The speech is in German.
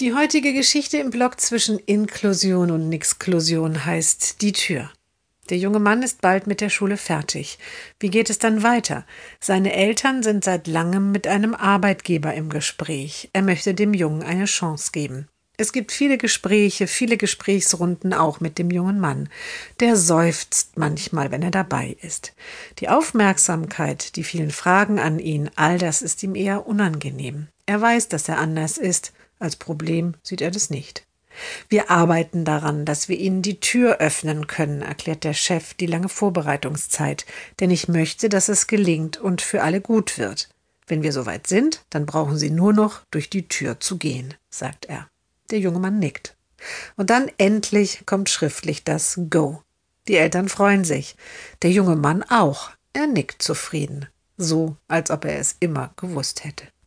Die heutige Geschichte im Block zwischen Inklusion und Nixklusion heißt Die Tür. Der junge Mann ist bald mit der Schule fertig. Wie geht es dann weiter? Seine Eltern sind seit langem mit einem Arbeitgeber im Gespräch. Er möchte dem Jungen eine Chance geben. Es gibt viele Gespräche, viele Gesprächsrunden auch mit dem jungen Mann. Der seufzt manchmal, wenn er dabei ist. Die Aufmerksamkeit, die vielen Fragen an ihn, all das ist ihm eher unangenehm. Er weiß, dass er anders ist, als Problem sieht er das nicht. Wir arbeiten daran, dass wir Ihnen die Tür öffnen können, erklärt der Chef die lange Vorbereitungszeit, denn ich möchte, dass es gelingt und für alle gut wird. Wenn wir soweit sind, dann brauchen Sie nur noch durch die Tür zu gehen, sagt er. Der junge Mann nickt. Und dann endlich kommt schriftlich das Go. Die Eltern freuen sich. Der junge Mann auch. Er nickt zufrieden. So, als ob er es immer gewusst hätte.